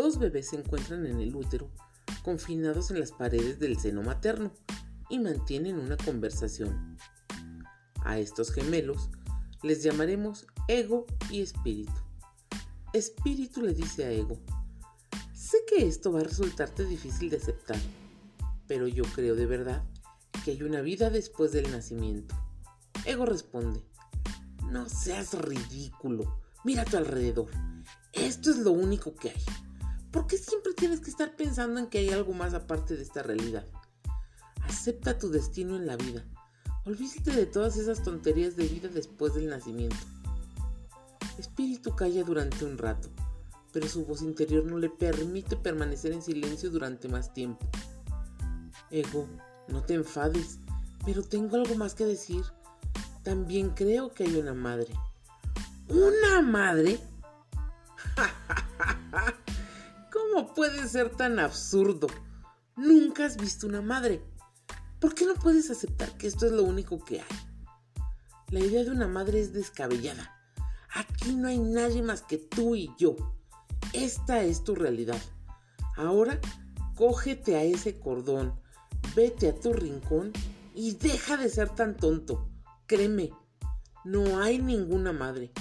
dos bebés se encuentran en el útero, confinados en las paredes del seno materno, y mantienen una conversación. A estos gemelos les llamaremos ego y espíritu. Espíritu le dice a ego, sé que esto va a resultarte difícil de aceptar, pero yo creo de verdad que hay una vida después del nacimiento. Ego responde, no seas ridículo, mira a tu alrededor, esto es lo único que hay. ¿Por qué siempre tienes que estar pensando en que hay algo más aparte de esta realidad? Acepta tu destino en la vida. Olvídate de todas esas tonterías de vida después del nacimiento. Espíritu calla durante un rato, pero su voz interior no le permite permanecer en silencio durante más tiempo. Ego, no te enfades, pero tengo algo más que decir. También creo que hay una madre. ¿Una madre? ¿Cómo puede ser tan absurdo? Nunca has visto una madre. ¿Por qué no puedes aceptar que esto es lo único que hay? La idea de una madre es descabellada. Aquí no hay nadie más que tú y yo. Esta es tu realidad. Ahora, cógete a ese cordón, vete a tu rincón y deja de ser tan tonto. Créeme, no hay ninguna madre.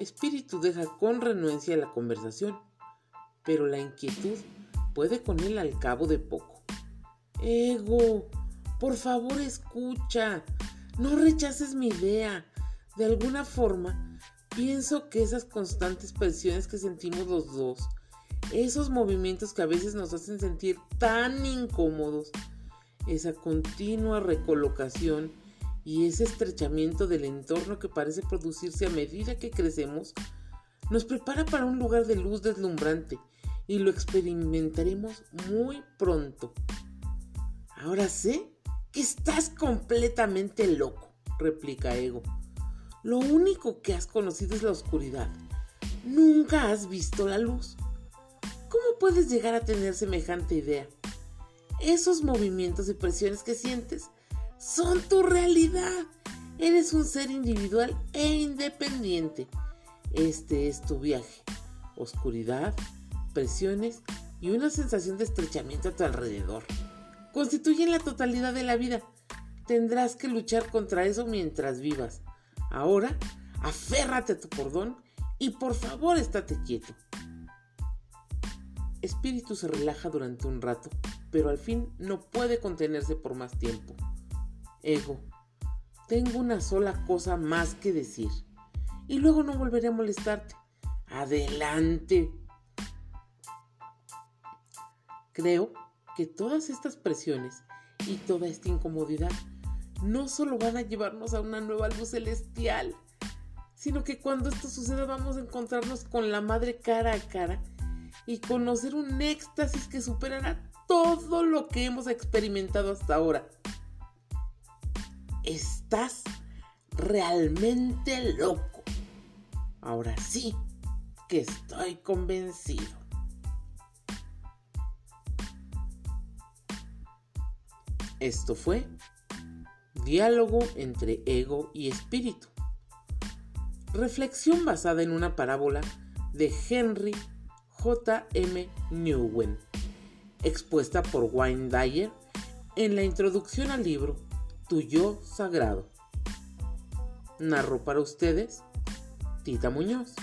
Espíritu deja con renuencia la conversación, pero la inquietud puede con él al cabo de poco. Ego, por favor escucha, no rechaces mi idea. De alguna forma, pienso que esas constantes presiones que sentimos los dos, esos movimientos que a veces nos hacen sentir tan incómodos, esa continua recolocación y ese estrechamiento del entorno que parece producirse a medida que crecemos nos prepara para un lugar de luz deslumbrante y lo experimentaremos muy pronto. Ahora sé que estás completamente loco, replica Ego. Lo único que has conocido es la oscuridad. Nunca has visto la luz. ¿Cómo puedes llegar a tener semejante idea? Esos movimientos y presiones que sientes son tu realidad. Eres un ser individual e independiente. Este es tu viaje. Oscuridad, presiones y una sensación de estrechamiento a tu alrededor. Constituyen la totalidad de la vida. Tendrás que luchar contra eso mientras vivas. Ahora, aférrate a tu cordón y por favor estate quieto. Espíritu se relaja durante un rato, pero al fin no puede contenerse por más tiempo. Ego, tengo una sola cosa más que decir. Y luego no volveré a molestarte. Adelante. Creo que todas estas presiones y toda esta incomodidad no solo van a llevarnos a una nueva luz celestial, sino que cuando esto suceda vamos a encontrarnos con la madre cara a cara y conocer un éxtasis que superará todo lo que hemos experimentado hasta ahora. Estás realmente loco. Ahora sí que estoy convencido. Esto fue Diálogo entre ego y espíritu. Reflexión basada en una parábola de Henry J. M. Newen, expuesta por Wayne Dyer en la introducción al libro Tu Yo Sagrado. Narro para ustedes Tita Muñoz.